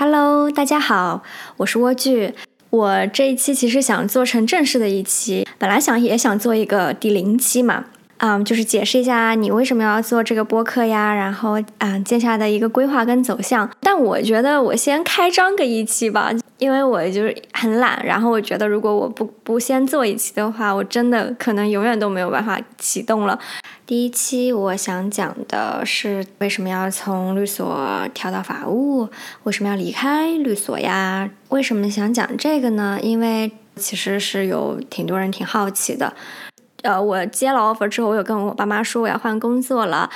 Hello，大家好，我是莴苣。我这一期其实想做成正式的一期，本来想也想做一个第零期嘛，嗯，就是解释一下你为什么要做这个播客呀，然后嗯，接下来的一个规划跟走向。但我觉得我先开张个一期吧，因为我就是很懒，然后我觉得如果我不不先做一期的话，我真的可能永远都没有办法启动了。第一期我想讲的是为什么要从律所跳到法务，为什么要离开律所呀？为什么想讲这个呢？因为其实是有挺多人挺好奇的。呃，我接了 offer 之后，我有跟我爸妈说我要换工作了。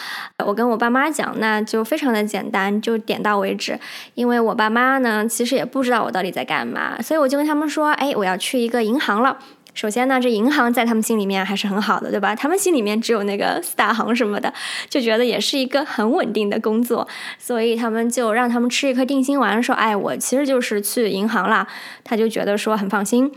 我跟我爸妈讲，那就非常的简单，就点到为止。因为我爸妈呢，其实也不知道我到底在干嘛，所以我就跟他们说，哎，我要去一个银行了。首先呢，这银行在他们心里面还是很好的，对吧？他们心里面只有那个四大行什么的，就觉得也是一个很稳定的工作，所以他们就让他们吃一颗定心丸，说：“哎，我其实就是去银行啦。”他就觉得说很放心。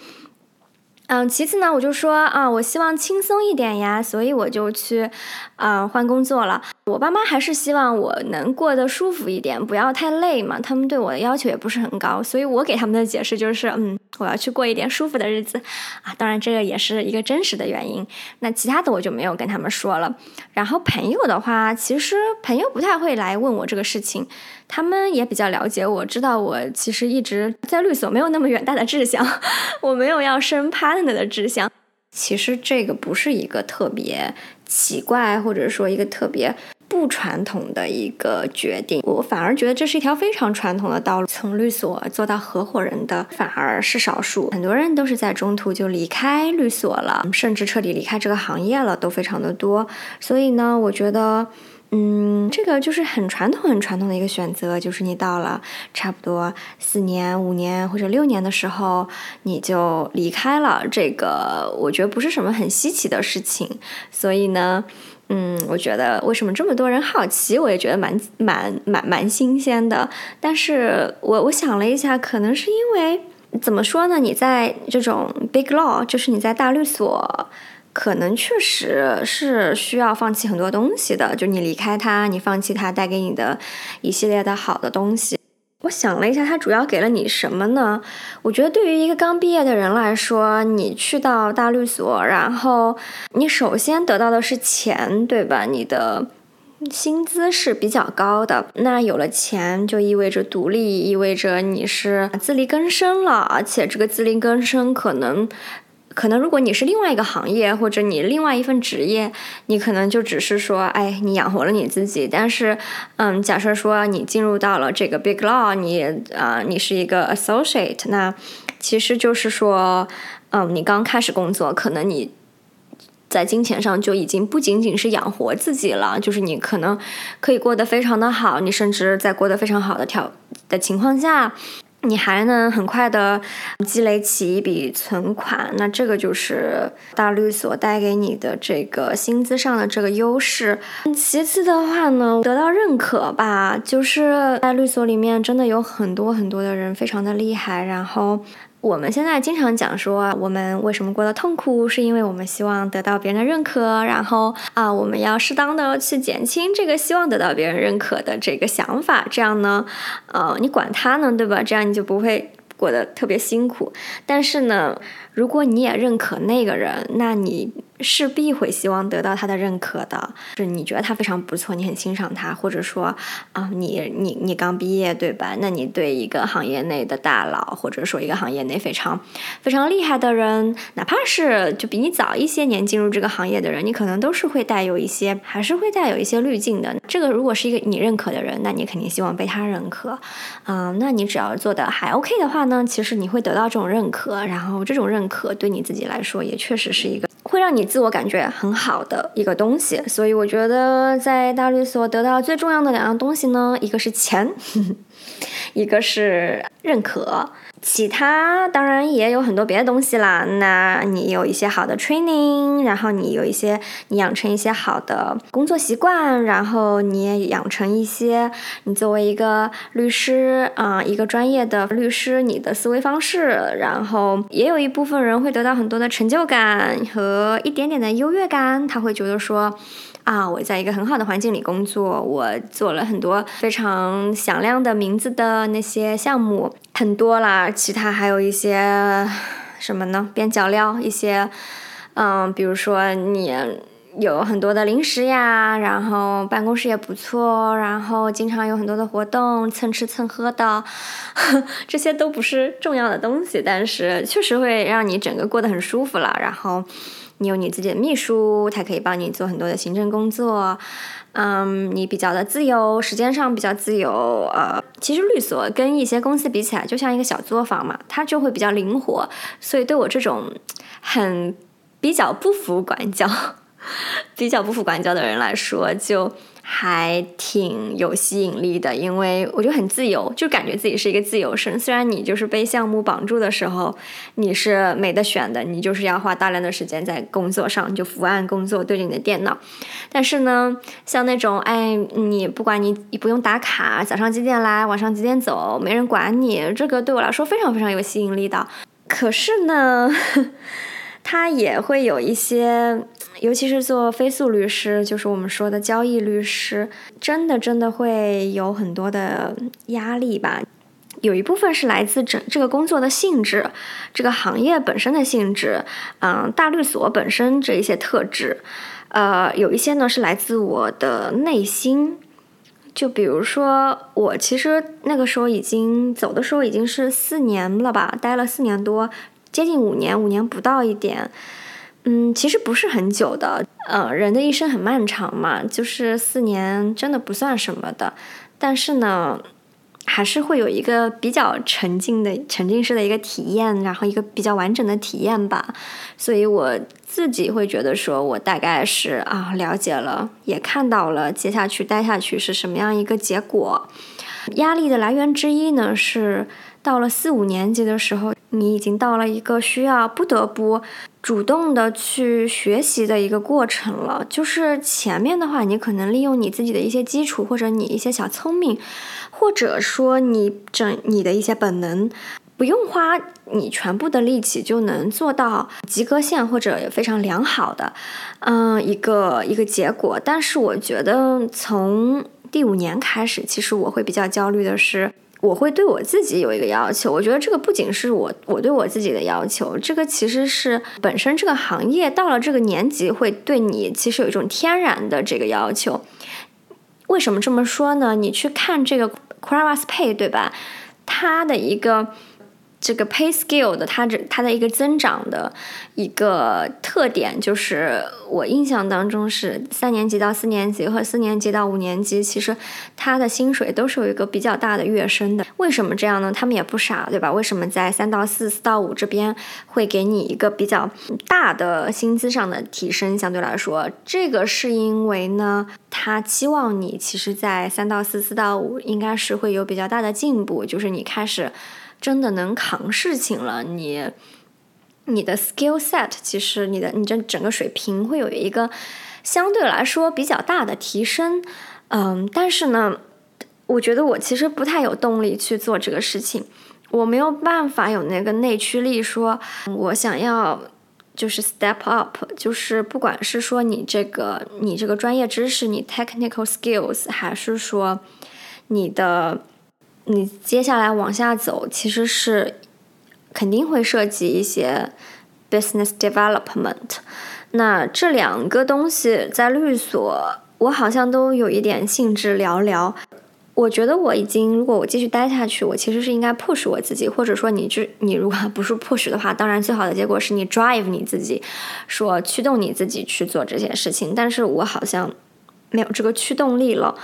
嗯，其次呢，我就说啊，我希望轻松一点呀，所以我就去，啊，换工作了。我爸妈还是希望我能过得舒服一点，不要太累嘛。他们对我的要求也不是很高，所以我给他们的解释就是，嗯，我要去过一点舒服的日子，啊，当然这个也是一个真实的原因。那其他的我就没有跟他们说了。然后朋友的话，其实朋友不太会来问我这个事情。他们也比较了解我，知道我其实一直在律所，没有那么远大的志向，我没有要升 partner 的志向。其实这个不是一个特别奇怪，或者说一个特别不传统的一个决定。我反而觉得这是一条非常传统的道路。从律所做到合伙人的反而是少数，很多人都是在中途就离开律所了，甚至彻底离开这个行业了，都非常的多。所以呢，我觉得。嗯，这个就是很传统、很传统的一个选择，就是你到了差不多四年、五年或者六年的时候，你就离开了。这个我觉得不是什么很稀奇的事情。所以呢，嗯，我觉得为什么这么多人好奇，我也觉得蛮、蛮、蛮、蛮新鲜的。但是我我想了一下，可能是因为怎么说呢？你在这种 big law，就是你在大律所。可能确实是需要放弃很多东西的，就你离开它，你放弃它带给你的一系列的好的东西。我想了一下，它主要给了你什么呢？我觉得对于一个刚毕业的人来说，你去到大律所，然后你首先得到的是钱，对吧？你的薪资是比较高的，那有了钱就意味着独立，意味着你是自力更生了，而且这个自力更生可能。可能如果你是另外一个行业，或者你另外一份职业，你可能就只是说，哎，你养活了你自己。但是，嗯，假设说你进入到了这个 big law，你啊，你是一个 associate，那其实就是说，嗯，你刚开始工作，可能你在金钱上就已经不仅仅是养活自己了，就是你可能可以过得非常的好，你甚至在过得非常好的条的情况下。你还能很快的积累起一笔存款，那这个就是大律所带给你的这个薪资上的这个优势。其次的话呢，得到认可吧，就是在律所里面真的有很多很多的人非常的厉害，然后。我们现在经常讲说，我们为什么过得痛苦，是因为我们希望得到别人的认可，然后啊，我们要适当的去减轻这个希望得到别人认可的这个想法，这样呢，呃，你管他呢，对吧？这样你就不会过得特别辛苦。但是呢，如果你也认可那个人，那你。势必会希望得到他的认可的，是你觉得他非常不错，你很欣赏他，或者说啊，你你你刚毕业对吧？那你对一个行业内的大佬，或者说一个行业内非常非常厉害的人，哪怕是就比你早一些年进入这个行业的人，你可能都是会带有一些，还是会带有一些滤镜的。这个如果是一个你认可的人，那你肯定希望被他认可，嗯，那你只要做的还 OK 的话呢，其实你会得到这种认可，然后这种认可对你自己来说也确实是一个。会让你自我感觉很好的一个东西，所以我觉得在大律所得到最重要的两样东西呢，一个是钱，一个是认可。其他当然也有很多别的东西啦。那你有一些好的 training，然后你有一些你养成一些好的工作习惯，然后你也养成一些你作为一个律师啊，一个专业的律师你的思维方式。然后也有一部分人会得到很多的成就感和一点点的优越感，他会觉得说。啊，我在一个很好的环境里工作，我做了很多非常响亮的名字的那些项目，很多啦。其他还有一些什么呢？边角料一些，嗯，比如说你有很多的零食呀，然后办公室也不错，然后经常有很多的活动，蹭吃蹭喝的，这些都不是重要的东西，但是确实会让你整个过得很舒服了。然后。你有你自己的秘书，他可以帮你做很多的行政工作，嗯，你比较的自由，时间上比较自由，呃，其实律所跟一些公司比起来，就像一个小作坊嘛，它就会比较灵活，所以对我这种很比较不服管教、比较不服管教的人来说，就。还挺有吸引力的，因为我就很自由，就感觉自己是一个自由身。虽然你就是被项目绑住的时候，你是没得选的，你就是要花大量的时间在工作上，就伏案工作，对着你的电脑。但是呢，像那种哎，你不管你你不用打卡，早上几点来，晚上几点走，没人管你，这个对我来说非常非常有吸引力的。可是呢，它也会有一些。尤其是做非诉律师，就是我们说的交易律师，真的真的会有很多的压力吧。有一部分是来自整这个工作的性质，这个行业本身的性质，嗯，大律所本身这一些特质，呃，有一些呢是来自我的内心。就比如说，我其实那个时候已经走的时候已经是四年了吧，待了四年多，接近五年，五年不到一点。嗯，其实不是很久的，呃，人的一生很漫长嘛，就是四年真的不算什么的，但是呢，还是会有一个比较沉浸的沉浸式的一个体验，然后一个比较完整的体验吧，所以我自己会觉得说，我大概是啊了解了，也看到了接下去待下去是什么样一个结果。压力的来源之一呢，是到了四五年级的时候，你已经到了一个需要不得不。主动的去学习的一个过程了，就是前面的话，你可能利用你自己的一些基础，或者你一些小聪明，或者说你整你的一些本能，不用花你全部的力气就能做到及格线或者非常良好的，嗯，一个一个结果。但是我觉得从第五年开始，其实我会比较焦虑的是。我会对我自己有一个要求，我觉得这个不仅是我我对我自己的要求，这个其实是本身这个行业到了这个年纪会对你其实有一种天然的这个要求。为什么这么说呢？你去看这个 Cravas Pay 对吧？它的一个。这个 pay scale 的它这它的一个增长的一个特点，就是我印象当中是三年级到四年级和四年级到五年级，其实它的薪水都是有一个比较大的跃升的。为什么这样呢？他们也不傻，对吧？为什么在三到四、四到五这边会给你一个比较大的薪资上的提升？相对来说，这个是因为呢，他期望你其实，在三到四、四到五应该是会有比较大的进步，就是你开始。真的能扛事情了，你你的 skill set 其实你的你这整个水平会有一个相对来说比较大的提升，嗯，但是呢，我觉得我其实不太有动力去做这个事情，我没有办法有那个内驱力说，我想要就是 step up，就是不管是说你这个你这个专业知识，你 technical skills，还是说你的。你接下来往下走，其实是肯定会涉及一些 business development。那这两个东西在律所，我好像都有一点兴致寥寥。我觉得我已经，如果我继续待下去，我其实是应该 push 我自己，或者说你就你如果 不是 push 的话，当然最好的结果是你 drive 你自己，说驱动你自己去做这件事情。但是我好像没有这个驱动力了。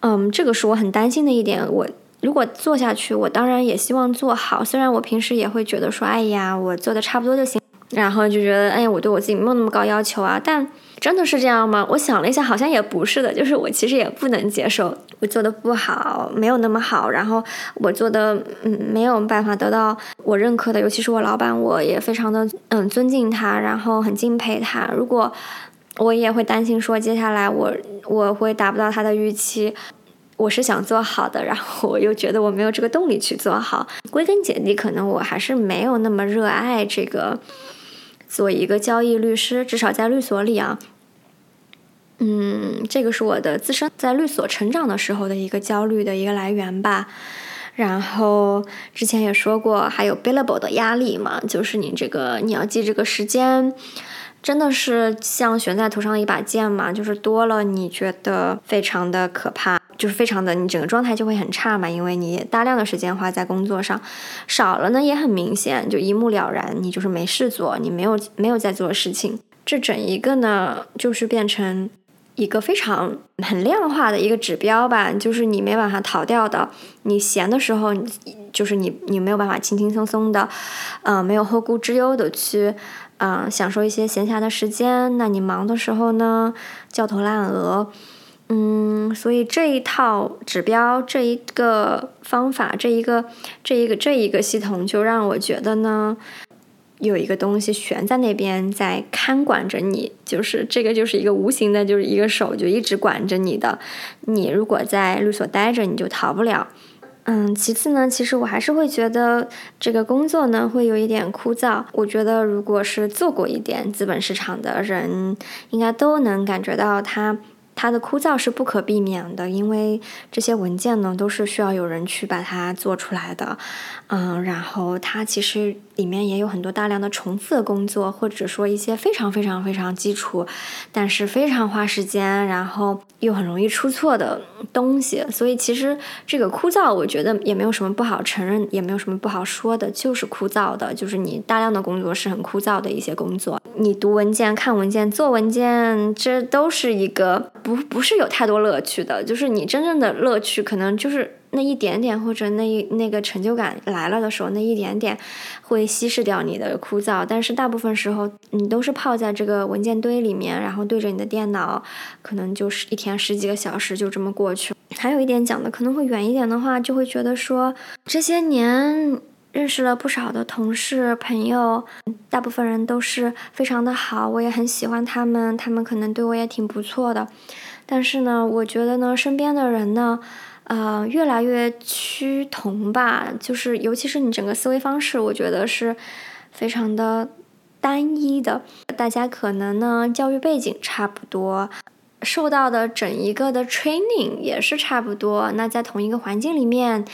嗯，这个是我很担心的一点。我。如果做下去，我当然也希望做好。虽然我平时也会觉得说，哎呀，我做的差不多就行，然后就觉得，哎呀，我对我自己没有那么高要求啊。但真的是这样吗？我想了一下，好像也不是的。就是我其实也不能接受我做的不好，没有那么好，然后我做的嗯没有办法得到我认可的，尤其是我老板，我也非常的嗯尊敬他，然后很敬佩他。如果我也会担心说，接下来我我会达不到他的预期。我是想做好的，然后我又觉得我没有这个动力去做好。归根结底，可能我还是没有那么热爱这个做一个交易律师，至少在律所里啊。嗯，这个是我的自身在律所成长的时候的一个焦虑的一个来源吧。然后之前也说过，还有 billable 的压力嘛，就是你这个你要记这个时间，真的是像悬在头上一把剑嘛，就是多了你觉得非常的可怕，就是非常的你整个状态就会很差嘛，因为你大量的时间花在工作上，少了呢也很明显，就一目了然，你就是没事做，你没有没有在做事情，这整一个呢就是变成。一个非常很量化的一个指标吧，就是你没办法逃掉的。你闲的时候，就是你你没有办法轻轻松松的，嗯，没有后顾之忧的去，嗯，享受一些闲暇的时间。那你忙的时候呢，焦头烂额，嗯，所以这一套指标，这一个方法，这一个这一个这一个系统，就让我觉得呢。有一个东西悬在那边，在看管着你，就是这个就是一个无形的，就是一个手就一直管着你的。你如果在律所待着，你就逃不了。嗯，其次呢，其实我还是会觉得这个工作呢会有一点枯燥。我觉得如果是做过一点资本市场的人，应该都能感觉到它。它的枯燥是不可避免的，因为这些文件呢都是需要有人去把它做出来的，嗯，然后它其实里面也有很多大量的重复的工作，或者说一些非常非常非常基础，但是非常花时间，然后又很容易出错的东西。所以其实这个枯燥，我觉得也没有什么不好承认，也没有什么不好说的，就是枯燥的，就是你大量的工作是很枯燥的一些工作。你读文件、看文件、做文件，这都是一个。不不是有太多乐趣的，就是你真正的乐趣可能就是那一点点，或者那一那个成就感来了的时候，那一点点会稀释掉你的枯燥。但是大部分时候你都是泡在这个文件堆里面，然后对着你的电脑，可能就是一天十几个小时就这么过去。还有一点讲的可能会远一点的话，就会觉得说这些年。认识了不少的同事朋友，大部分人都是非常的好，我也很喜欢他们，他们可能对我也挺不错的。但是呢，我觉得呢，身边的人呢，呃，越来越趋同吧，就是尤其是你整个思维方式，我觉得是非常的单一的。大家可能呢，教育背景差不多。受到的整一个的 training 也是差不多。那在同一个环境里面，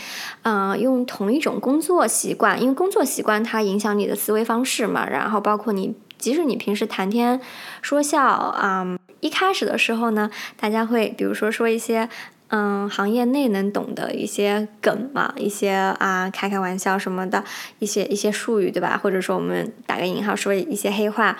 嗯，用同一种工作习惯，因为工作习惯它影响你的思维方式嘛。然后包括你，即使你平时谈天说笑啊，一开始的时候呢，大家会比如说说一些嗯行业内能懂的一些梗嘛，一些啊开开玩笑什么的一些一些术语，对吧？或者说我们打个引号说一些黑话。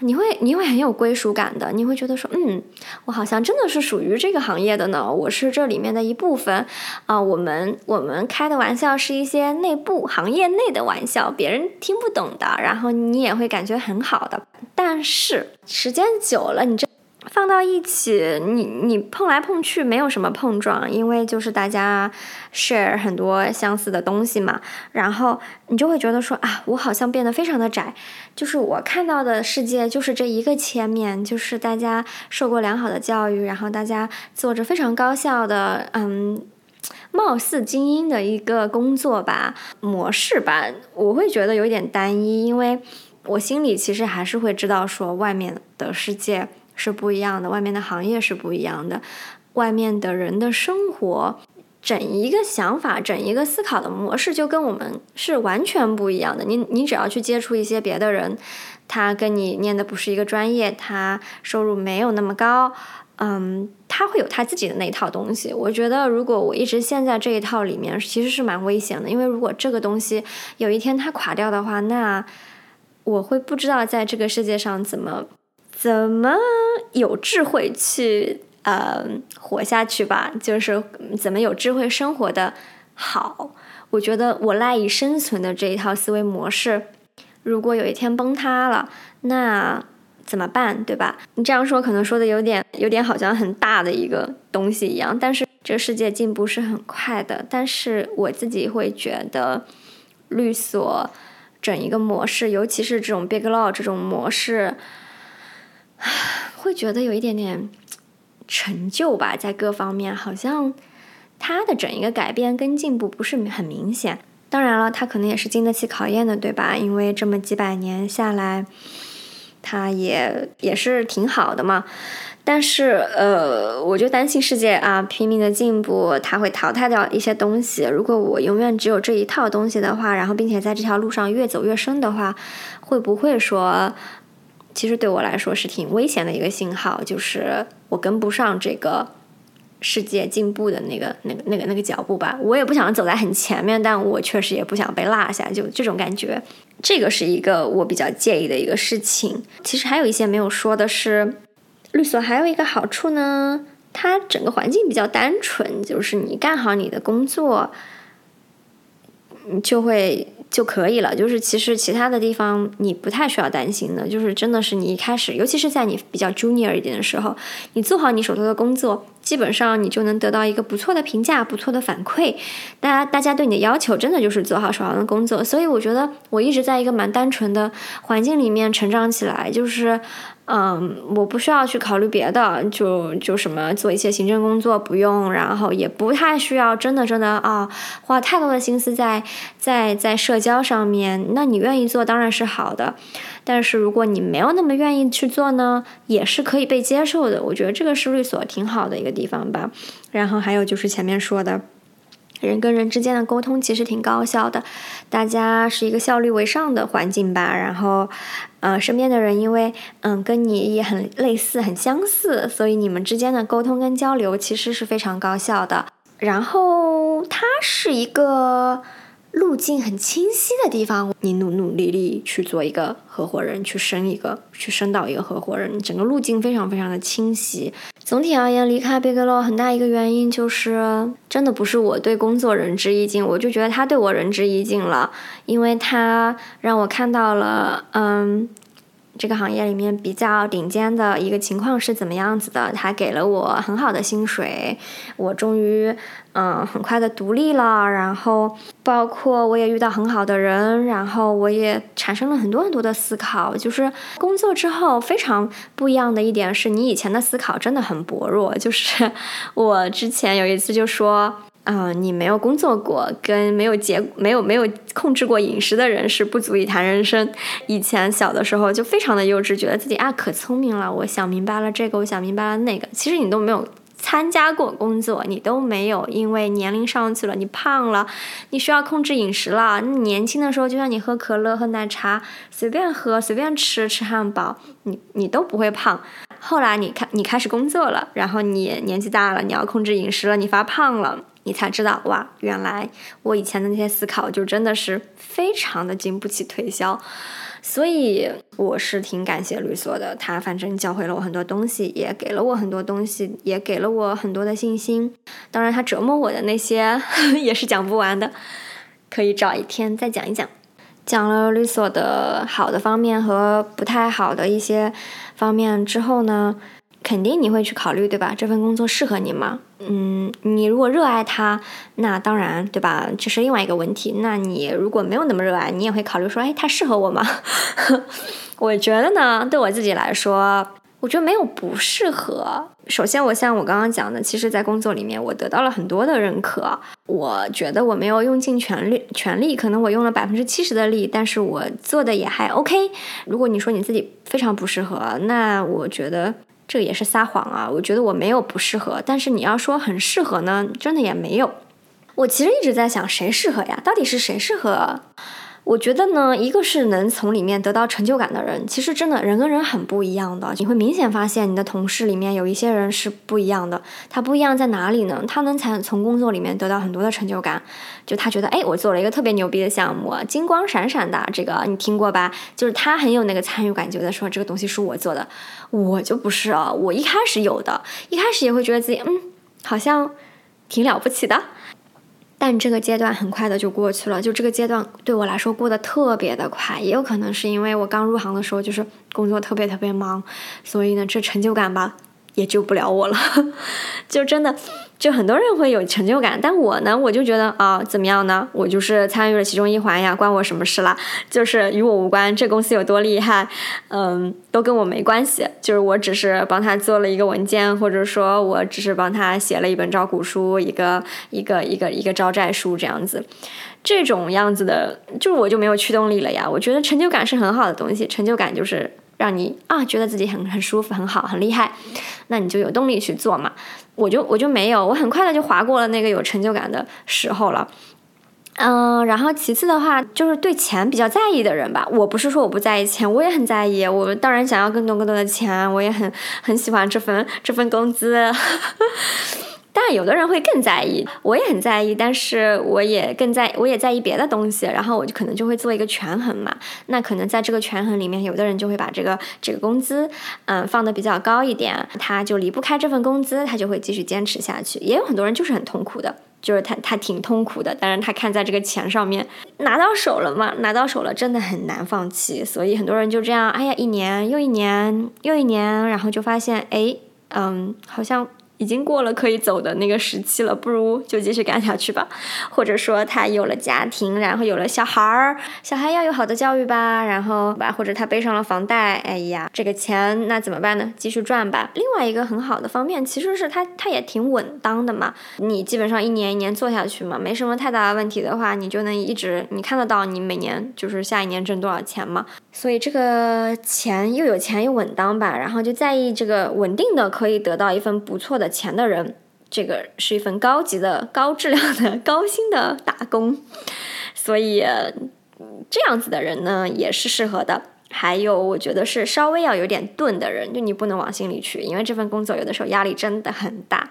你会你会很有归属感的，你会觉得说，嗯，我好像真的是属于这个行业的呢，我是这里面的一部分啊。我们我们开的玩笑是一些内部行业内的玩笑，别人听不懂的，然后你也会感觉很好的。但是时间久了，你这。放到一起，你你碰来碰去没有什么碰撞，因为就是大家 share 很多相似的东西嘛。然后你就会觉得说啊，我好像变得非常的窄，就是我看到的世界就是这一个切面，就是大家受过良好的教育，然后大家做着非常高效的，嗯，貌似精英的一个工作吧模式吧，我会觉得有点单一，因为我心里其实还是会知道说外面的世界。是不一样的，外面的行业是不一样的，外面的人的生活，整一个想法，整一个思考的模式就跟我们是完全不一样的。你你只要去接触一些别的人，他跟你念的不是一个专业，他收入没有那么高，嗯，他会有他自己的那一套东西。我觉得如果我一直陷在这一套里面，其实是蛮危险的，因为如果这个东西有一天它垮掉的话，那我会不知道在这个世界上怎么。怎么有智慧去呃活下去吧？就是怎么有智慧生活的好？我觉得我赖以生存的这一套思维模式，如果有一天崩塌了，那怎么办？对吧？你这样说可能说的有点有点好像很大的一个东西一样，但是这个世界进步是很快的。但是我自己会觉得，律所整一个模式，尤其是这种 big law 这种模式。会觉得有一点点成就吧，在各方面好像他的整一个改变跟进步不是很明显。当然了，他可能也是经得起考验的，对吧？因为这么几百年下来，他也也是挺好的嘛。但是，呃，我就担心世界啊拼命的进步，它会淘汰掉一些东西。如果我永远只有这一套东西的话，然后并且在这条路上越走越深的话，会不会说，其实对我来说是挺危险的一个信号，就是我跟不上这个世界进步的那个、那个、那个、那个脚步吧。我也不想走在很前面，但我确实也不想被落下，就这种感觉。这个是一个我比较介意的一个事情。其实还有一些没有说的是。律所还有一个好处呢，它整个环境比较单纯，就是你干好你的工作，你就会就可以了。就是其实其他的地方你不太需要担心的，就是真的是你一开始，尤其是在你比较 junior 一点的时候，你做好你手头的工作。基本上你就能得到一个不错的评价，不错的反馈。大家大家对你的要求真的就是做好手上的工作。所以我觉得我一直在一个蛮单纯的环境里面成长起来，就是嗯，我不需要去考虑别的，就就什么做一些行政工作不用，然后也不太需要真的真的啊花太多的心思在在在社交上面。那你愿意做当然是好的。但是如果你没有那么愿意去做呢，也是可以被接受的。我觉得这个是律所挺好的一个地方吧。然后还有就是前面说的，人跟人之间的沟通其实挺高效的，大家是一个效率为上的环境吧。然后，呃，身边的人因为嗯跟你也很类似、很相似，所以你们之间的沟通跟交流其实是非常高效的。然后它是一个。路径很清晰的地方，你努努力力去做一个合伙人，去升一个，去升到一个合伙人，整个路径非常非常的清晰。总体而言，离开 biglow 很大一个原因就是，真的不是我对工作仁至义尽，我就觉得他对我仁至义尽了，因为他让我看到了，嗯。这个行业里面比较顶尖的一个情况是怎么样子的？他给了我很好的薪水，我终于嗯很快的独立了。然后包括我也遇到很好的人，然后我也产生了很多很多的思考。就是工作之后非常不一样的一点是，你以前的思考真的很薄弱。就是我之前有一次就说。嗯，你没有工作过，跟没有结没有没有控制过饮食的人是不足以谈人生。以前小的时候就非常的幼稚，觉得自己啊可聪明了，我想明白了这个，我想明白了那个。其实你都没有参加过工作，你都没有因为年龄上去了，你胖了，你需要控制饮食了。年轻的时候就像你喝可乐、喝奶茶，随便喝、随便吃、吃汉堡，你你都不会胖。后来你开你开始工作了，然后你年纪大了，你要控制饮食了，你发胖了。你才知道哇，原来我以前的那些思考就真的是非常的经不起推销，所以我是挺感谢律所的，他反正教会了我很多东西，也给了我很多东西，也给了我很多的信心。当然，他折磨我的那些 也是讲不完的，可以找一天再讲一讲。讲了律所的好的方面和不太好的一些方面之后呢？肯定你会去考虑，对吧？这份工作适合你吗？嗯，你如果热爱它，那当然，对吧？这是另外一个问题。那你如果没有那么热爱，你也会考虑说，哎，它适合我吗？我觉得呢，对我自己来说，我觉得没有不适合。首先，我像我刚刚讲的，其实，在工作里面，我得到了很多的认可。我觉得我没有用尽全力，全力，可能我用了百分之七十的力，但是我做的也还 OK。如果你说你自己非常不适合，那我觉得。这也是撒谎啊！我觉得我没有不适合，但是你要说很适合呢，真的也没有。我其实一直在想，谁适合呀？到底是谁适合？我觉得呢，一个是能从里面得到成就感的人，其实真的人跟人很不一样的。你会明显发现，你的同事里面有一些人是不一样的。他不一样在哪里呢？他能才从工作里面得到很多的成就感。就他觉得，哎，我做了一个特别牛逼的项目，金光闪闪的，这个你听过吧？就是他很有那个参与感，觉得说这个东西是我做的。我就不是啊，我一开始有的，一开始也会觉得自己，嗯，好像挺了不起的。但这个阶段很快的就过去了，就这个阶段对我来说过得特别的快，也有可能是因为我刚入行的时候就是工作特别特别忙，所以呢，这成就感吧也救不了我了，就真的。就很多人会有成就感，但我呢，我就觉得啊，怎么样呢？我就是参与了其中一环呀，关我什么事啦？就是与我无关。这公司有多厉害，嗯，都跟我没关系。就是我只是帮他做了一个文件，或者说我只是帮他写了一本招股书，一个一个一个一个招债书这样子。这种样子的，就我就没有驱动力了呀。我觉得成就感是很好的东西，成就感就是。让你啊觉得自己很很舒服、很好、很厉害，那你就有动力去做嘛。我就我就没有，我很快的就划过了那个有成就感的时候了。嗯，然后其次的话，就是对钱比较在意的人吧。我不是说我不在意钱，我也很在意。我当然想要更多更多的钱，我也很很喜欢这份这份工资。但有的人会更在意，我也很在意，但是我也更在，我也在意别的东西。然后我就可能就会做一个权衡嘛。那可能在这个权衡里面，有的人就会把这个这个工资，嗯，放的比较高一点，他就离不开这份工资，他就会继续坚持下去。也有很多人就是很痛苦的。就是他，他挺痛苦的，但是他看在这个钱上面拿到手了嘛，拿到手了，真的很难放弃，所以很多人就这样，哎呀，一年又一年又一年，然后就发现，哎，嗯，好像。已经过了可以走的那个时期了，不如就继续干下去吧。或者说他有了家庭，然后有了小孩儿，小孩要有好的教育吧，然后吧，或者他背上了房贷，哎呀，这个钱那怎么办呢？继续赚吧。另外一个很好的方面，其实是他他也挺稳当的嘛。你基本上一年一年做下去嘛，没什么太大的问题的话，你就能一直你看得到你每年就是下一年挣多少钱嘛。所以这个钱又有钱又稳当吧，然后就在意这个稳定的可以得到一份不错的。钱的人，这个是一份高级的、高质量的、高薪的打工，所以这样子的人呢也是适合的。还有，我觉得是稍微要有点钝的人，就你不能往心里去，因为这份工作有的时候压力真的很大，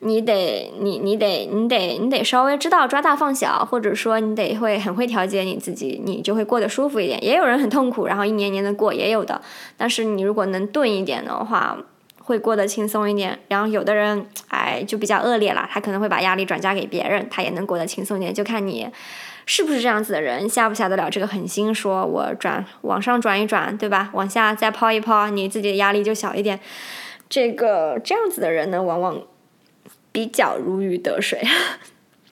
你得你你得你得你得稍微知道抓大放小，或者说你得会很会调节你自己，你就会过得舒服一点。也有人很痛苦，然后一年年的过，也有的。但是你如果能钝一点的话。会过得轻松一点，然后有的人哎就比较恶劣了，他可能会把压力转嫁给别人，他也能过得轻松一点，就看你是不是这样子的人，下不下得了这个狠心，说我转往上转一转，对吧？往下再抛一抛，你自己的压力就小一点。这个这样子的人呢，往往比较如鱼得水。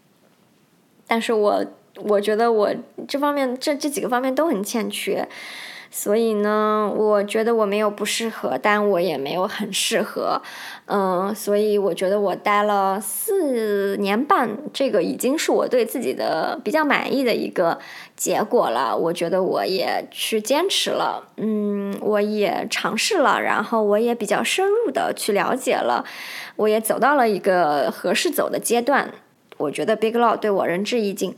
但是我我觉得我这方面这这几个方面都很欠缺。所以呢，我觉得我没有不适合，但我也没有很适合，嗯，所以我觉得我待了四年半，这个已经是我对自己的比较满意的一个结果了。我觉得我也去坚持了，嗯，我也尝试了，然后我也比较深入的去了解了，我也走到了一个合适走的阶段。我觉得 Big Law 对我仁至义尽。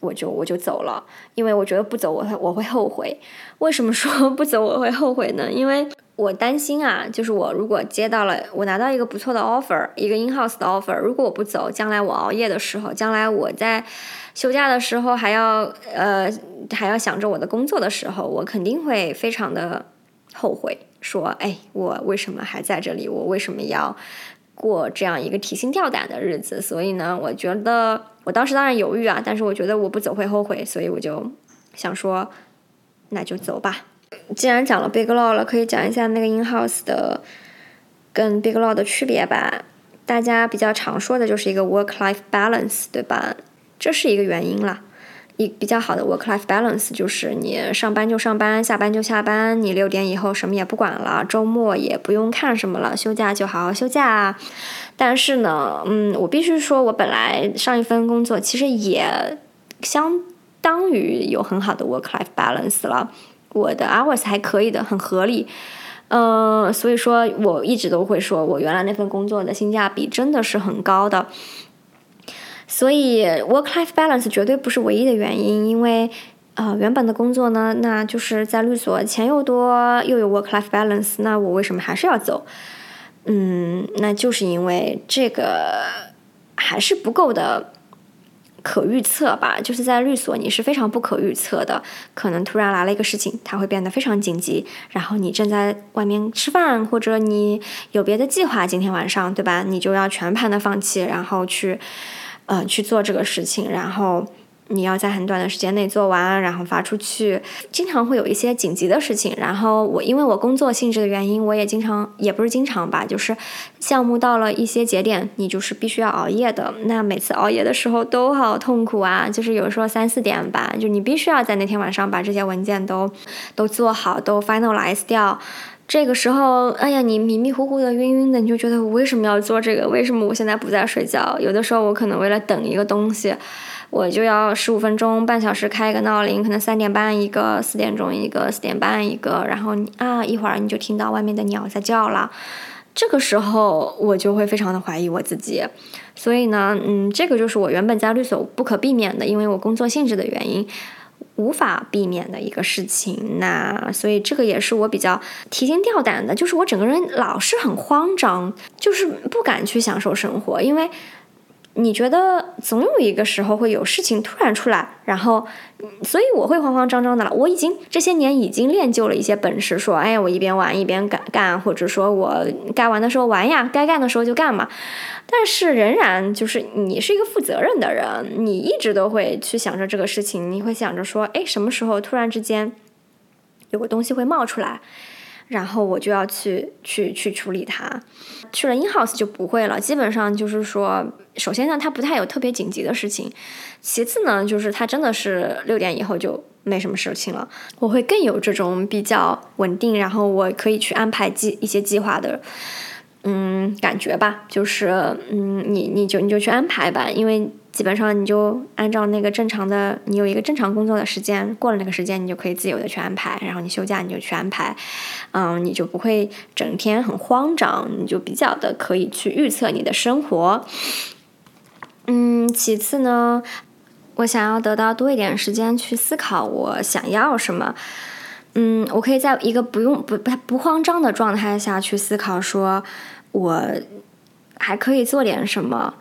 我就我就走了，因为我觉得不走我会我会后悔。为什么说不走我会后悔呢？因为我担心啊，就是我如果接到了我拿到一个不错的 offer，一个 in house 的 offer，如果我不走，将来我熬夜的时候，将来我在休假的时候还要呃还要想着我的工作的时候，我肯定会非常的后悔，说哎，我为什么还在这里？我为什么要？过这样一个提心吊胆的日子，所以呢，我觉得我当时当然犹豫啊，但是我觉得我不走会后悔，所以我就想说，那就走吧。既然讲了 Big Law 了，可以讲一下那个 In House 的跟 Big Law 的区别吧。大家比较常说的就是一个 Work Life Balance，对吧？这是一个原因啦。一比较好的 work-life balance 就是你上班就上班，下班就下班，你六点以后什么也不管了，周末也不用看什么了，休假就好好休假。但是呢，嗯，我必须说，我本来上一份工作其实也相当于有很好的 work-life balance 了，我的 hours 还可以的，很合理。嗯，所以说我一直都会说，我原来那份工作的性价比真的是很高的。所以，work-life balance 绝对不是唯一的原因，因为，呃，原本的工作呢，那就是在律所，钱又多，又有 work-life balance，那我为什么还是要走？嗯，那就是因为这个还是不够的可预测吧。就是在律所，你是非常不可预测的，可能突然来了一个事情，它会变得非常紧急，然后你正在外面吃饭，或者你有别的计划，今天晚上，对吧？你就要全盘的放弃，然后去。呃，去做这个事情，然后你要在很短的时间内做完，然后发出去。经常会有一些紧急的事情，然后我因为我工作性质的原因，我也经常也不是经常吧，就是项目到了一些节点，你就是必须要熬夜的。那每次熬夜的时候都好痛苦啊，就是有时候三四点吧，就你必须要在那天晚上把这些文件都都做好，都 finalize 掉。这个时候，哎呀，你迷迷糊糊的、晕晕的，你就觉得我为什么要做这个？为什么我现在不在睡觉？有的时候，我可能为了等一个东西，我就要十五分钟、半小时开一个闹铃，可能三点半一个，四点钟一个，四点半一个，然后啊一会儿你就听到外面的鸟在叫了，这个时候我就会非常的怀疑我自己。所以呢，嗯，这个就是我原本在律所不可避免的，因为我工作性质的原因。无法避免的一个事情，那所以这个也是我比较提心吊胆的，就是我整个人老是很慌张，就是不敢去享受生活，因为。你觉得总有一个时候会有事情突然出来，然后，所以我会慌慌张张的了。我已经这些年已经练就了一些本事，说，哎，我一边玩一边干干，或者说我该玩的时候玩呀，该干的时候就干嘛。但是仍然就是你是一个负责任的人，你一直都会去想着这个事情，你会想着说，哎，什么时候突然之间有个东西会冒出来。然后我就要去去去处理它，去了 in house 就不会了。基本上就是说，首先呢，它不太有特别紧急的事情；其次呢，就是它真的是六点以后就没什么事情了。我会更有这种比较稳定，然后我可以去安排计一些计划的，嗯，感觉吧。就是嗯，你你就你就去安排吧，因为。基本上你就按照那个正常的，你有一个正常工作的时间，过了那个时间，你就可以自由的去安排。然后你休假你就去安排，嗯，你就不会整天很慌张，你就比较的可以去预测你的生活。嗯，其次呢，我想要得到多一点时间去思考我想要什么。嗯，我可以在一个不用不不不慌张的状态下去思考，说我还可以做点什么。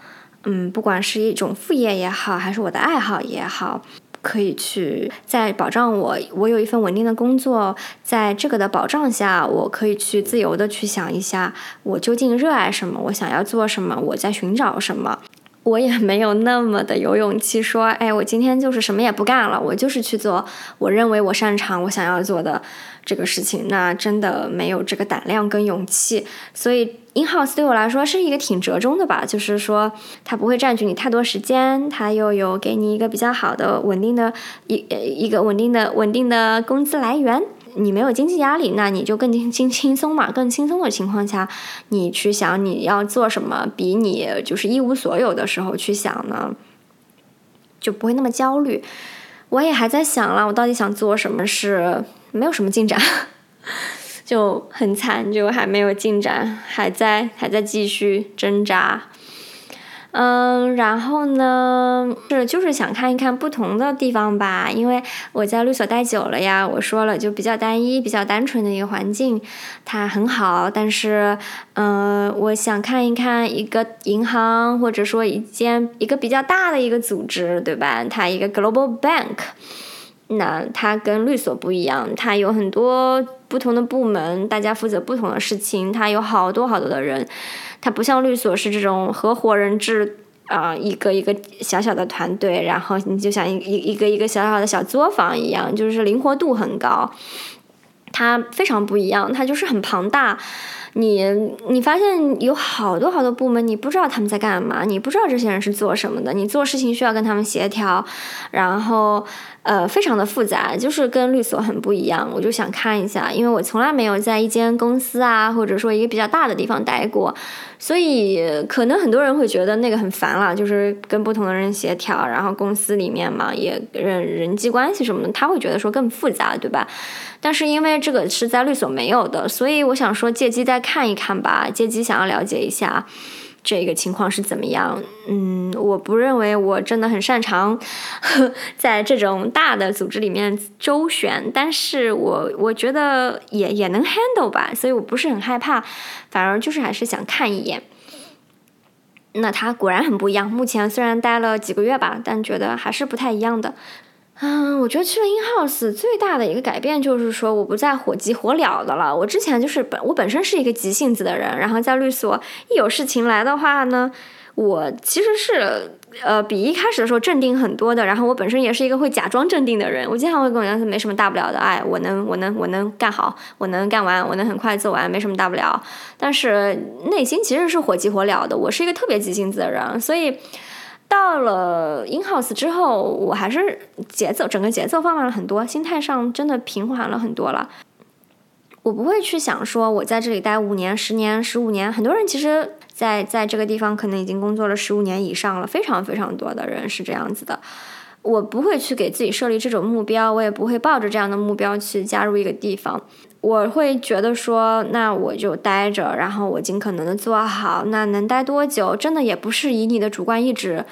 嗯，不管是一种副业也好，还是我的爱好也好，可以去在保障我我有一份稳定的工作，在这个的保障下，我可以去自由的去想一下，我究竟热爱什么，我想要做什么，我在寻找什么。我也 没有那么的有勇气说，哎，我今天就是什么也不干了，我就是去做我认为我擅长、我想要做的这个事情。那真的没有这个胆量跟勇气。所以，in house 对我来说是一个挺折中的吧，就是说它不会占据你太多时间，它又有给你一个比较好的、稳定的一一个稳定的、稳定的工资来源。你没有经济压力，那你就更轻轻松嘛。更轻松的情况下，你去想你要做什么，比你就是一无所有的时候去想呢，就不会那么焦虑。我也还在想了，我到底想做什么事，没有什么进展，就很惨，就还没有进展，还在还在继续挣扎。嗯，然后呢，是就是想看一看不同的地方吧，因为我在律所待久了呀。我说了，就比较单一、比较单纯的一个环境，它很好。但是，嗯，我想看一看一个银行，或者说一间一个比较大的一个组织，对吧？它一个 global bank，那它跟律所不一样，它有很多不同的部门，大家负责不同的事情，它有好多好多的人。它不像律所是这种合伙人制啊，一个一个小小的团队，然后你就像一一个一个小小的小作坊一样，就是灵活度很高。它非常不一样，它就是很庞大。你你发现有好多好多部门，你不知道他们在干嘛，你不知道这些人是做什么的，你做事情需要跟他们协调，然后。呃，非常的复杂，就是跟律所很不一样。我就想看一下，因为我从来没有在一间公司啊，或者说一个比较大的地方待过，所以可能很多人会觉得那个很烦了，就是跟不同的人协调，然后公司里面嘛，也人人际关系什么的，他会觉得说更复杂，对吧？但是因为这个是在律所没有的，所以我想说借机再看一看吧，借机想要了解一下。这个情况是怎么样？嗯，我不认为我真的很擅长呵 在这种大的组织里面周旋，但是我我觉得也也能 handle 吧，所以我不是很害怕，反而就是还是想看一眼。那他果然很不一样。目前虽然待了几个月吧，但觉得还是不太一样的。嗯，我觉得去了 in house 最大的一个改变就是说，我不再火急火燎的了。我之前就是本我本身是一个急性子的人，然后在律所一有事情来的话呢，我其实是呃比一开始的时候镇定很多的。然后我本身也是一个会假装镇定的人，我经常会跟我讲说没什么大不了的，哎，我能我能我能干好，我能干完，我能很快做完，没什么大不了。但是内心其实是火急火燎的，我是一个特别急性子的人，所以。到了 in house 之后，我还是节奏整个节奏放慢了很多，心态上真的平缓了很多了。我不会去想说我在这里待五年、十年、十五年。很多人其实在在这个地方可能已经工作了十五年以上了，非常非常多的人是这样子的。我不会去给自己设立这种目标，我也不会抱着这样的目标去加入一个地方。我会觉得说，那我就待着，然后我尽可能的做好。那能待多久，真的也不是以你的主观意志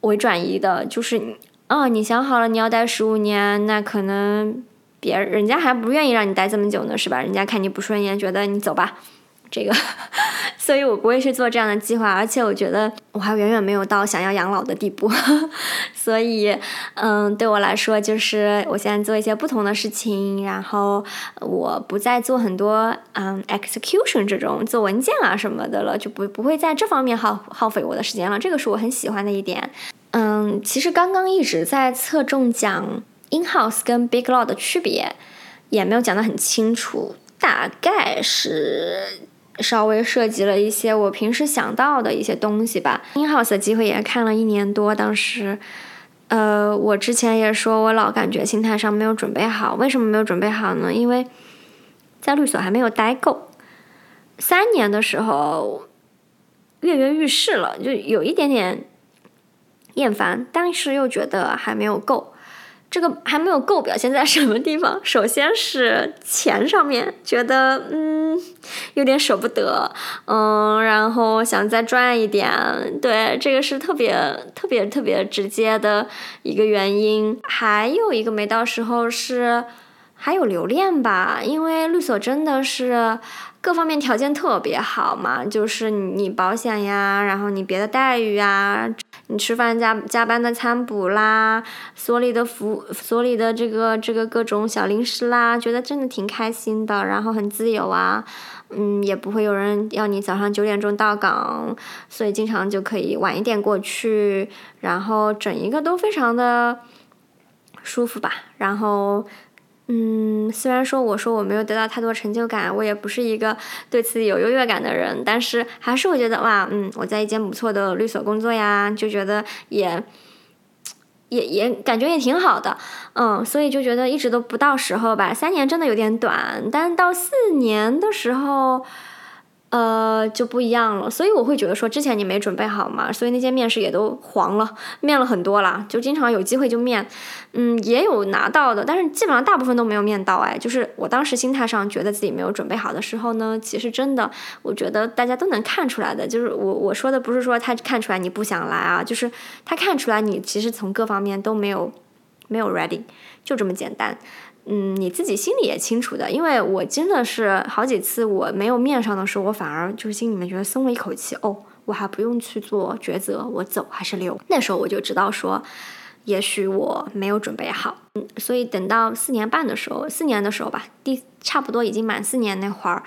为转移的。就是啊，你想好了你要待十五年，那可能别人人家还不愿意让你待这么久呢，是吧？人家看你不顺眼，觉得你走吧。这个，所以我不会去做这样的计划，而且我觉得我还远远没有到想要养老的地步，所以，嗯，对我来说，就是我现在做一些不同的事情，然后我不再做很多嗯 execution 这种做文件啊什么的了，就不不会在这方面耗耗费我的时间了。这个是我很喜欢的一点。嗯，其实刚刚一直在侧重讲 in house 跟 big law 的区别，也没有讲得很清楚，大概是。稍微涉及了一些我平时想到的一些东西吧。In house 的机会也看了一年多，当时，呃，我之前也说我老感觉心态上没有准备好。为什么没有准备好呢？因为在律所还没有待够，三年的时候跃跃欲试了，就有一点点厌烦，但是又觉得还没有够。这个还没有够表现在什么地方？首先是钱上面，觉得嗯有点舍不得，嗯，然后想再赚一点，对，这个是特别特别特别直接的一个原因。还有一个没到时候是还有留恋吧，因为律所真的是。各方面条件特别好嘛，就是你保险呀，然后你别的待遇啊，你吃饭加加班的餐补啦，所里的服所里的这个这个各种小零食啦，觉得真的挺开心的，然后很自由啊，嗯，也不会有人要你早上九点钟到岗，所以经常就可以晚一点过去，然后整一个都非常的舒服吧，然后。嗯，虽然说我说我没有得到太多成就感，我也不是一个对自己有优越感的人，但是还是会觉得哇，嗯，我在一间不错的律所工作呀，就觉得也也也感觉也挺好的，嗯，所以就觉得一直都不到时候吧，三年真的有点短，但到四年的时候。呃，就不一样了，所以我会觉得说，之前你没准备好嘛，所以那些面试也都黄了，面了很多了，就经常有机会就面，嗯，也有拿到的，但是基本上大部分都没有面到，哎，就是我当时心态上觉得自己没有准备好的时候呢，其实真的，我觉得大家都能看出来的，就是我我说的不是说他看出来你不想来啊，就是他看出来你其实从各方面都没有没有 ready，就这么简单。嗯，你自己心里也清楚的，因为我真的是好几次我没有面上的时候，我反而就是心里面觉得松了一口气，哦，我还不用去做抉择，我走还是留。那时候我就知道说，也许我没有准备好。嗯，所以等到四年半的时候，四年的时候吧，第差不多已经满四年那会儿，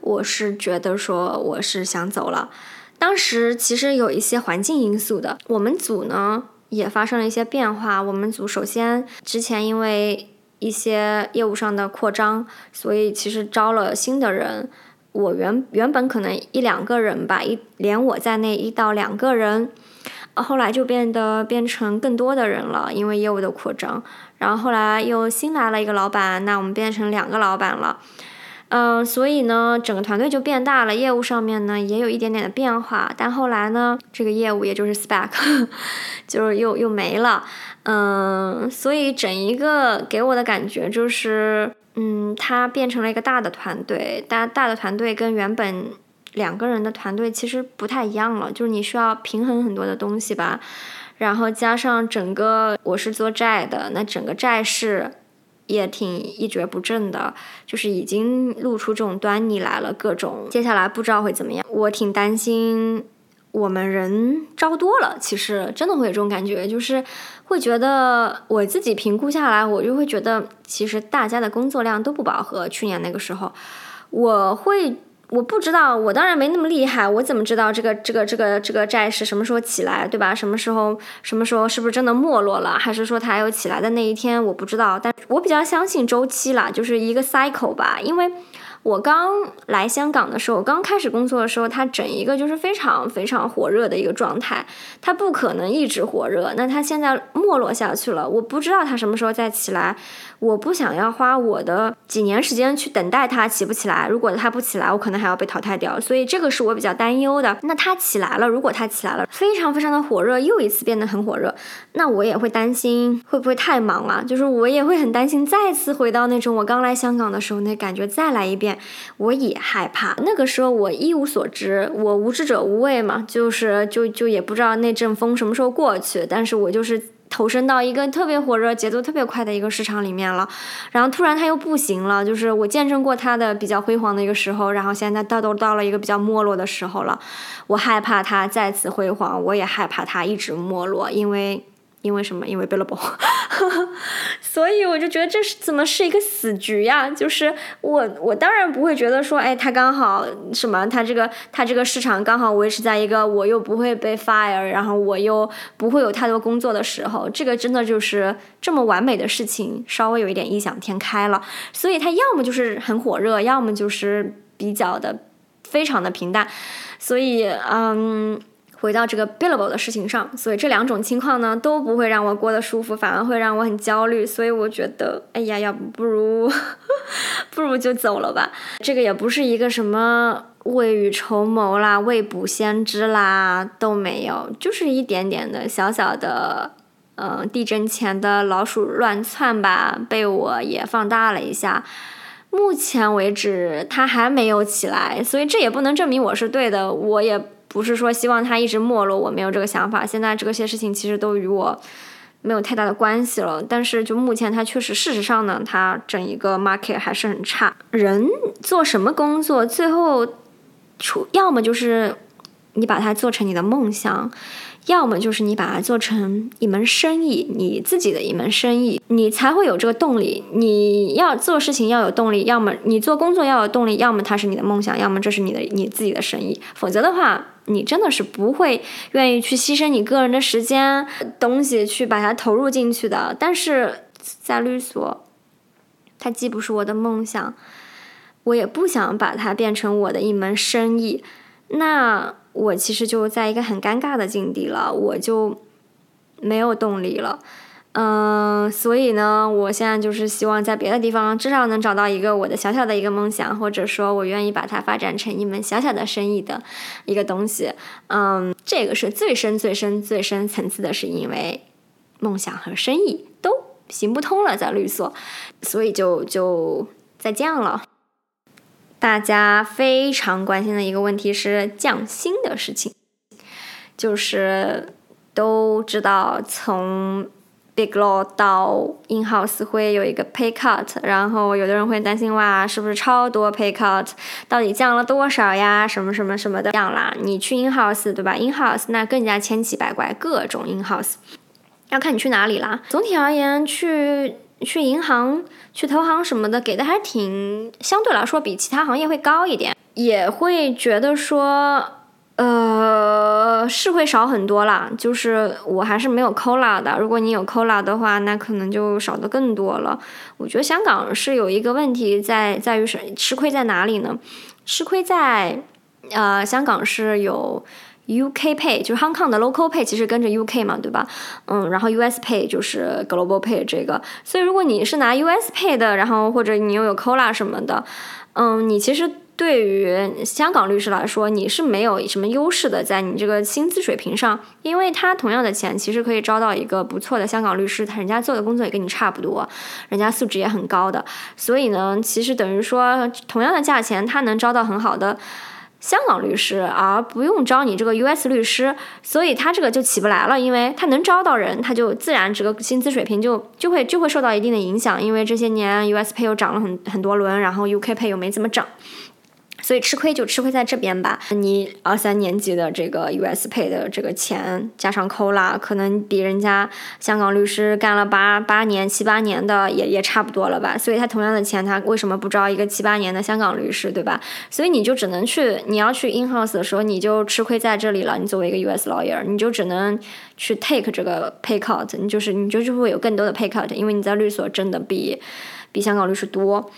我是觉得说我是想走了。当时其实有一些环境因素的，我们组呢也发生了一些变化。我们组首先之前因为一些业务上的扩张，所以其实招了新的人。我原原本可能一两个人吧，一连我在内一到两个人，后来就变得变成更多的人了，因为业务的扩张。然后后来又新来了一个老板，那我们变成两个老板了。嗯，所以呢，整个团队就变大了，业务上面呢也有一点点的变化。但后来呢，这个业务也就是 spec，就是又又没了。嗯，所以整一个给我的感觉就是，嗯，它变成了一个大的团队，大大的团队跟原本两个人的团队其实不太一样了，就是你需要平衡很多的东西吧。然后加上整个我是做债的，那整个债市。也挺一蹶不振的，就是已经露出这种端倪来了。各种接下来不知道会怎么样，我挺担心我们人招多了，其实真的会有这种感觉，就是会觉得我自己评估下来，我就会觉得其实大家的工作量都不饱和。去年那个时候，我会。我不知道，我当然没那么厉害，我怎么知道这个这个这个这个债是什么时候起来，对吧？什么时候什么时候是不是真的没落了，还是说它有起来的那一天？我不知道，但我比较相信周期啦，就是一个 cycle 吧，因为我刚来香港的时候，刚开始工作的时候，它整一个就是非常非常火热的一个状态，它不可能一直火热。那它现在没落下去了，我不知道它什么时候再起来。我不想要花我的几年时间去等待它起不起来。如果它不起来，我可能还要被淘汰掉。所以这个是我比较担忧的。那它起来了，如果它起来了，非常非常的火热，又一次变得很火热，那我也会担心会不会太忙啊？就是我也会很担心再次回到那种我刚来香港的时候那感觉再来一遍。我也害怕，那个时候我一无所知，我无知者无畏嘛，就是就就也不知道那阵风什么时候过去，但是我就是投身到一个特别火热、节奏特别快的一个市场里面了，然后突然它又不行了，就是我见证过它的比较辉煌的一个时候，然后现在到都到了一个比较没落的时候了，我害怕它再次辉煌，我也害怕它一直没落，因为。因为什么？因为 billable，所以我就觉得这是怎么是一个死局呀？就是我我当然不会觉得说，哎，他刚好什么，他这个他这个市场刚好维持在一个我又不会被 fire，然后我又不会有太多工作的时候，这个真的就是这么完美的事情，稍微有一点异想天开了。所以它要么就是很火热，要么就是比较的非常的平淡。所以，嗯。回到这个 billable 的事情上，所以这两种情况呢都不会让我过得舒服，反而会让我很焦虑。所以我觉得，哎呀，要不不如 不如就走了吧。这个也不是一个什么未雨绸缪啦、未卜先知啦，都没有，就是一点点的小小的，嗯，地震前的老鼠乱窜吧，被我也放大了一下。目前为止，它还没有起来，所以这也不能证明我是对的，我也。不是说希望它一直没落，我没有这个想法。现在这些事情其实都与我没有太大的关系了。但是就目前它确实，事实上呢，它整一个 market 还是很差。人做什么工作，最后出要么就是你把它做成你的梦想。要么就是你把它做成一门生意，你自己的一门生意，你才会有这个动力。你要做事情要有动力，要么你做工作要有动力，要么它是你的梦想，要么这是你的你自己的生意。否则的话，你真的是不会愿意去牺牲你个人的时间东西去把它投入进去的。但是在律所，它既不是我的梦想，我也不想把它变成我的一门生意。那。我其实就在一个很尴尬的境地了，我就没有动力了，嗯，所以呢，我现在就是希望在别的地方至少能找到一个我的小小的一个梦想，或者说我愿意把它发展成一门小小的生意的一个东西，嗯，这个是最深、最深、最深层次的，是因为梦想和生意都行不通了，在律所，所以就就再见了。大家非常关心的一个问题是降薪的事情，就是都知道从 Big Law 到 In House 会有一个 pay cut，然后有的人会担心哇，是不是超多 pay cut？到底降了多少呀？什么什么什么的降啦？你去 In House 对吧？In House 那更加千奇百怪，各种 In House，要看你去哪里啦。总体而言，去。去银行、去投行什么的，给的还挺，相对来说比其他行业会高一点，也会觉得说，呃，是会少很多啦。就是我还是没有扣啦的，如果你有扣啦的话，那可能就少的更多了。我觉得香港是有一个问题在，在于是吃亏在哪里呢？吃亏在，呃，香港是有。UK Pay 就是 Hong Kong 的 Local Pay，其实跟着 UK 嘛，对吧？嗯，然后 US Pay 就是 Global Pay 这个，所以如果你是拿 US Pay 的，然后或者你又有 COLA 什么的，嗯，你其实对于香港律师来说，你是没有什么优势的，在你这个薪资水平上，因为他同样的钱其实可以招到一个不错的香港律师，他人家做的工作也跟你差不多，人家素质也很高的，所以呢，其实等于说同样的价钱，他能招到很好的。香港律师，而不用招你这个 US 律师，所以他这个就起不来了，因为他能招到人，他就自然这个薪资水平就就会就会受到一定的影响，因为这些年 US Pay 又涨了很很多轮，然后 UK Pay 又没怎么涨。所以吃亏就吃亏在这边吧。你二三年级的这个 US Pay 的这个钱加上扣啦，可能比人家香港律师干了八八年、七八年的也也差不多了吧。所以他同样的钱，他为什么不招一个七八年的香港律师，对吧？所以你就只能去，你要去 in house 的时候，你就吃亏在这里了。你作为一个 US lawyer，你就只能去 take 这个 pay cut，你就是你就就会有更多的 pay cut，因为你在律所挣的比比香港律师多。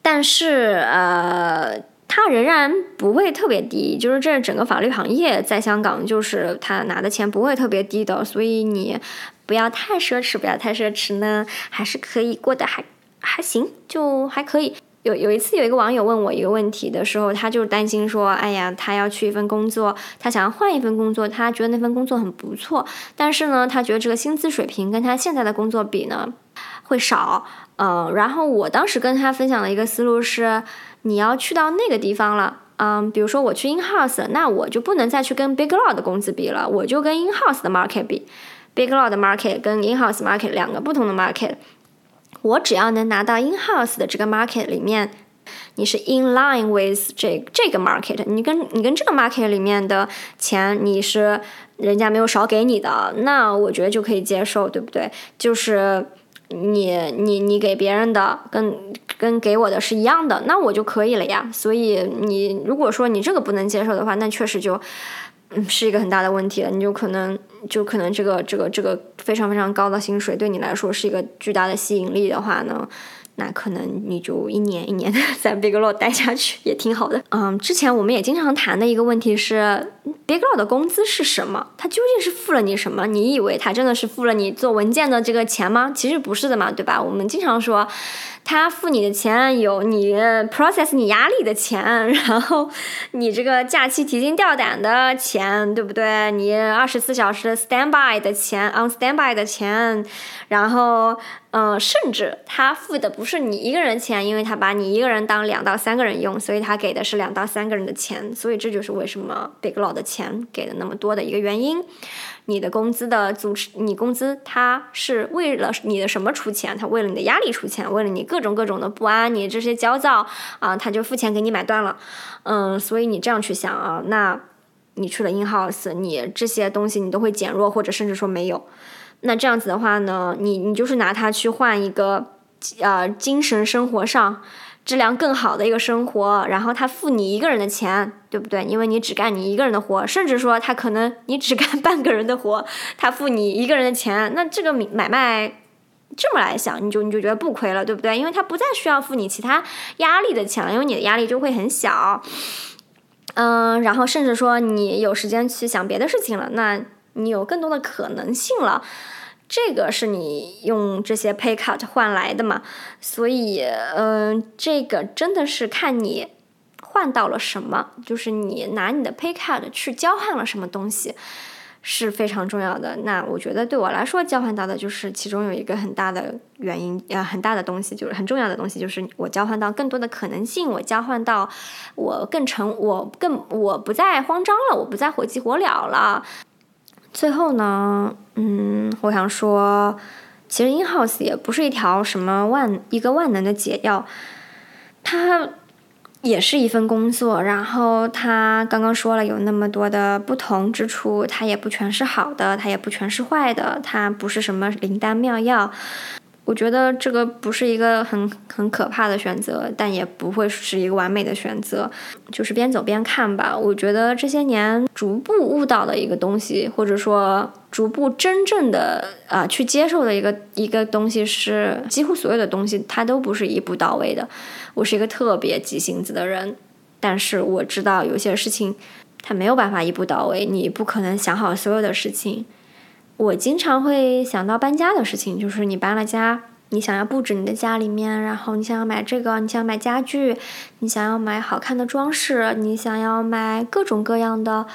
但是呃，它仍然不会特别低，就是这整个法律行业在香港，就是他拿的钱不会特别低的，所以你不要太奢侈，不要太奢侈呢，还是可以过得还还行，就还可以。有有一次，有一个网友问我一个问题的时候，他就担心说：“哎呀，他要去一份工作，他想要换一份工作，他觉得那份工作很不错，但是呢，他觉得这个薪资水平跟他现在的工作比呢，会少。嗯，然后我当时跟他分享的一个思路是，你要去到那个地方了，嗯，比如说我去 in house，那我就不能再去跟 big law 的工资比了，我就跟 in house 的 market 比，big law 的 market 跟 in house market 两个不同的 market。”我只要能拿到 in house 的这个 market 里面，你是 in line with 这这个 market，你跟你跟这个 market 里面的钱，你是人家没有少给你的，那我觉得就可以接受，对不对？就是你你你给别人的跟跟给我的是一样的，那我就可以了呀。所以你如果说你这个不能接受的话，那确实就。嗯，是一个很大的问题了。你就可能，就可能这个这个这个非常非常高的薪水对你来说是一个巨大的吸引力的话呢，那可能你就一年一年的在 Big Law 待下去也挺好的。嗯，之前我们也经常谈的一个问题是，Big Law 的工资是什么？它究竟是付了你什么？你以为它真的是付了你做文件的这个钱吗？其实不是的嘛，对吧？我们经常说。他付你的钱有你 process 你压力的钱，然后你这个假期提心吊胆的钱，对不对？你二十四小时 standby 的钱，on standby 的钱，然后嗯，甚至他付的不是你一个人钱，因为他把你一个人当两到三个人用，所以他给的是两到三个人的钱，所以这就是为什么 big law 的钱给的那么多的一个原因。你的工资的组织，你工资他是为了你的什么出钱？他为了你的压力出钱，为了你各种各种的不安，你这些焦躁啊，他就付钱给你买断了。嗯，所以你这样去想啊，那你去了 in house，你这些东西你都会减弱，或者甚至说没有。那这样子的话呢，你你就是拿它去换一个呃精神生活上。质量更好的一个生活，然后他付你一个人的钱，对不对？因为你只干你一个人的活，甚至说他可能你只干半个人的活，他付你一个人的钱，那这个买卖这么来想，你就你就觉得不亏了，对不对？因为他不再需要付你其他压力的钱了，因为你的压力就会很小，嗯，然后甚至说你有时间去想别的事情了，那你有更多的可能性了。这个是你用这些 pay cut 换来的嘛？所以，嗯，这个真的是看你换到了什么，就是你拿你的 pay cut 去交换了什么东西是非常重要的。那我觉得对我来说，交换到的就是其中有一个很大的原因，呃，很大的东西，就是很重要的东西，就是我交换到更多的可能性，我交换到我更成，我更我不再慌张了，我不再火急火燎了。最后呢，嗯，我想说，其实 in house 也不是一条什么万一个万能的解药，它也是一份工作。然后它刚刚说了有那么多的不同之处，它也不全是好的，它也不全是坏的，它不是什么灵丹妙药。我觉得这个不是一个很很可怕的选择，但也不会是一个完美的选择，就是边走边看吧。我觉得这些年逐步悟到的一个东西，或者说逐步真正的啊去接受的一个一个东西是，几乎所有的东西它都不是一步到位的。我是一个特别急性子的人，但是我知道有些事情它没有办法一步到位，你不可能想好所有的事情。我经常会想到搬家的事情，就是你搬了家，你想要布置你的家里面，然后你想要买这个，你想买家具，你想要买好看的装饰，你想要买各种各样的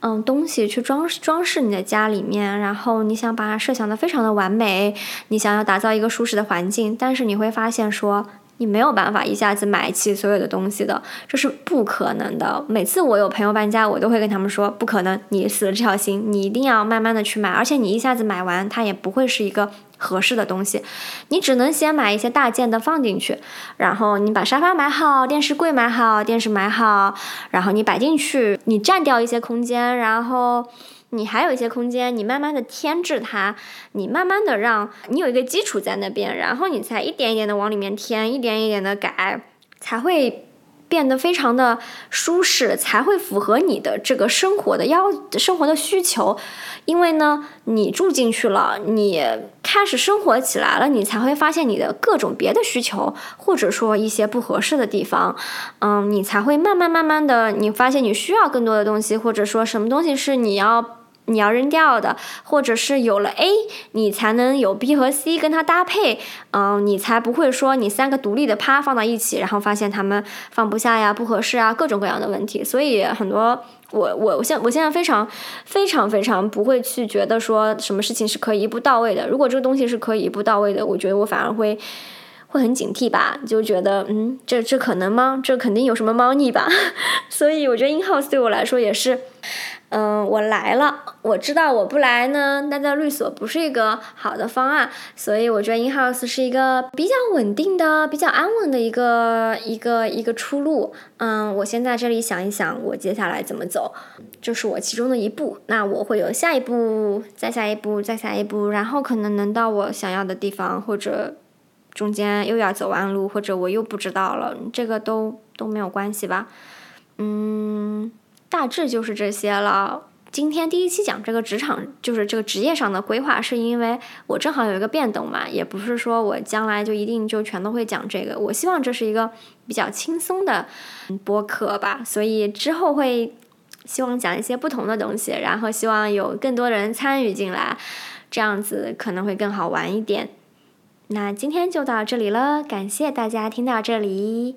嗯东西去装饰装饰你的家里面，然后你想把它设想的非常的完美，你想要打造一个舒适的环境，但是你会发现说。你没有办法一下子买齐所有的东西的，这是不可能的。每次我有朋友搬家，我都会跟他们说，不可能，你死了这条心，你一定要慢慢的去买，而且你一下子买完，它也不会是一个合适的东西。你只能先买一些大件的放进去，然后你把沙发买好，电视柜买好，电视买好，然后你摆进去，你占掉一些空间，然后。你还有一些空间，你慢慢的添置它，你慢慢的让你有一个基础在那边，然后你才一点一点的往里面添，一点一点的改，才会变得非常的舒适，才会符合你的这个生活的要生活的需求。因为呢，你住进去了，你开始生活起来了，你才会发现你的各种别的需求，或者说一些不合适的地方，嗯，你才会慢慢慢慢的，你发现你需要更多的东西，或者说什么东西是你要。你要扔掉的，或者是有了 A，你才能有 B 和 C 跟它搭配，嗯，你才不会说你三个独立的趴放到一起，然后发现他们放不下呀、不合适啊，各种各样的问题。所以很多我我我现我现在非常非常非常不会去觉得说什么事情是可以一步到位的。如果这个东西是可以一步到位的，我觉得我反而会会很警惕吧，就觉得嗯，这这可能吗？这肯定有什么猫腻吧。所以我觉得 in house 对我来说也是。嗯，我来了，我知道我不来呢，待在律所不是一个好的方案，所以我觉得 in house 是一个比较稳定的、比较安稳的一个一个一个出路。嗯，我先在这里想一想，我接下来怎么走，这是我其中的一步。那我会有下一步，再下一步，再下一步，然后可能能到我想要的地方，或者中间又要走弯路，或者我又不知道了，这个都都没有关系吧？嗯。大致就是这些了。今天第一期讲这个职场，就是这个职业上的规划，是因为我正好有一个变动嘛，也不是说我将来就一定就全都会讲这个。我希望这是一个比较轻松的播客吧，所以之后会希望讲一些不同的东西，然后希望有更多的人参与进来，这样子可能会更好玩一点。那今天就到这里了，感谢大家听到这里。